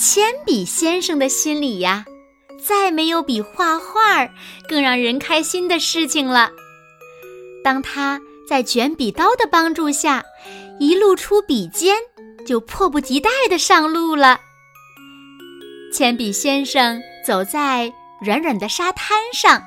铅笔先生的心里呀，再没有比画画更让人开心的事情了。当他在卷笔刀的帮助下，一露出笔尖，就迫不及待地上路了。铅笔先生走在软软的沙滩上，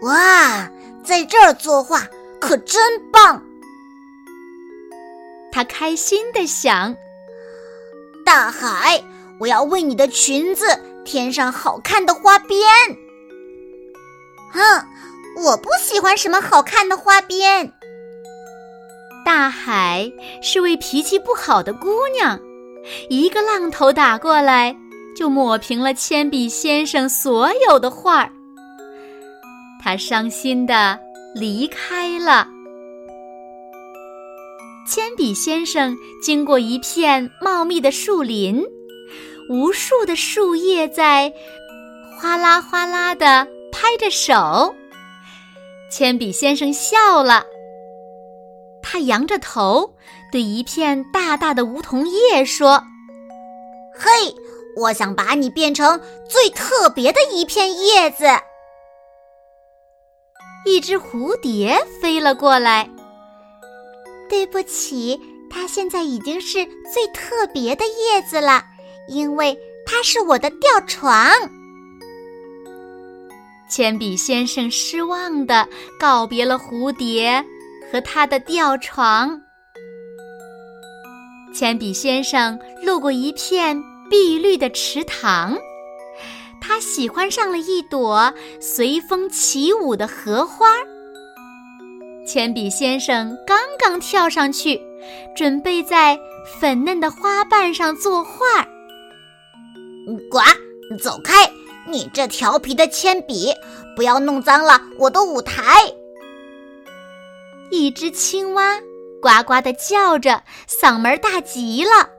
哇，在这儿作画可真棒！他开心地想。大海，我要为你的裙子添上好看的花边。哼，我不喜欢什么好看的花边。大海是位脾气不好的姑娘，一个浪头打过来，就抹平了铅笔先生所有的画儿。他伤心的离开了。铅笔先生经过一片茂密的树林，无数的树叶在哗啦哗啦的拍着手。铅笔先生笑了，他仰着头对一片大大的梧桐叶说：“嘿，我想把你变成最特别的一片叶子。”一只蝴蝶飞了过来。对不起，它现在已经是最特别的叶子了，因为它是我的吊床。铅笔先生失望的告别了蝴蝶和他的吊床。铅笔先生路过一片碧绿的池塘，他喜欢上了一朵随风起舞的荷花。铅笔先生刚刚跳上去，准备在粉嫩的花瓣上作画。呱，走开！你这调皮的铅笔，不要弄脏了我的舞台。一只青蛙呱呱的叫着，嗓门大极了。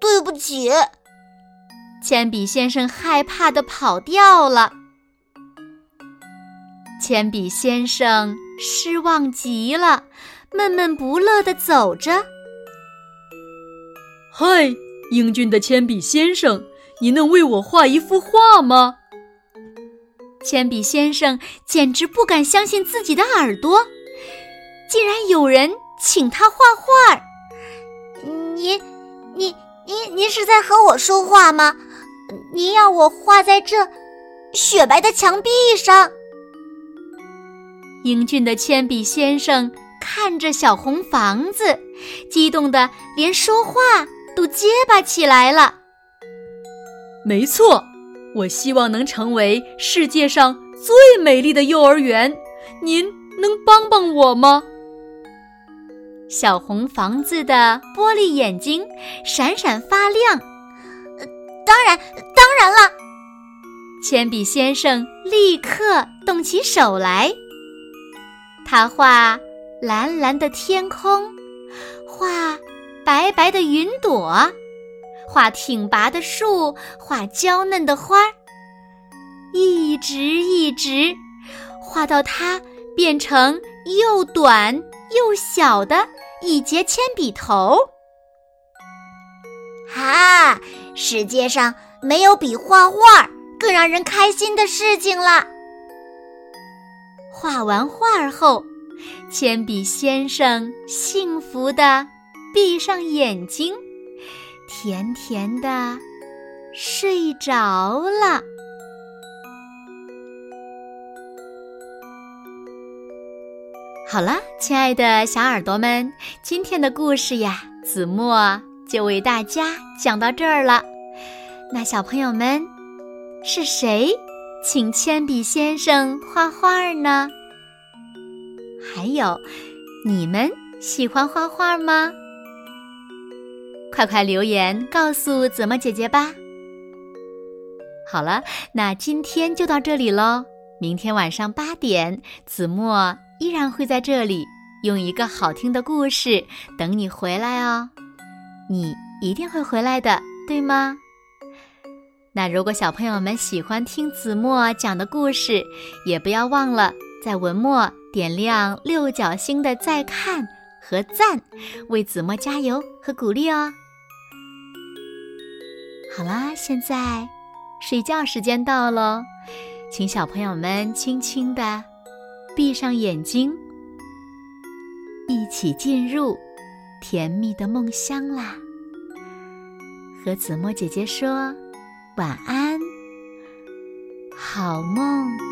对不起，铅笔先生害怕的跑掉了。铅笔先生失望极了，闷闷不乐地走着。嗨，英俊的铅笔先生，你能为我画一幅画吗？铅笔先生简直不敢相信自己的耳朵，竟然有人请他画画。您，您，您，您是在和我说话吗？您要我画在这雪白的墙壁上？英俊的铅笔先生看着小红房子，激动的连说话都结巴起来了。没错，我希望能成为世界上最美丽的幼儿园，您能帮帮我吗？小红房子的玻璃眼睛闪闪发亮。当然，当然了。铅笔先生立刻动起手来。他画蓝蓝的天空，画白白的云朵，画挺拔的树，画娇嫩的花，一直一直画到它变成又短又小的一节铅笔头。哈，世界上没有比画画更让人开心的事情了。画完画后，铅笔先生幸福的闭上眼睛，甜甜的睡着了。好了，亲爱的小耳朵们，今天的故事呀，子墨就为大家讲到这儿了。那小朋友们，是谁？请铅笔先生画画呢？还有，你们喜欢画画吗？快快留言告诉子墨姐姐吧。好了，那今天就到这里喽。明天晚上八点，子墨依然会在这里，用一个好听的故事等你回来哦。你一定会回来的，对吗？那如果小朋友们喜欢听子墨讲的故事，也不要忘了在文末点亮六角星的再看和赞，为子墨加油和鼓励哦。好啦，现在睡觉时间到喽，请小朋友们轻轻的闭上眼睛，一起进入甜蜜的梦乡啦。和子墨姐姐说。晚安，好梦。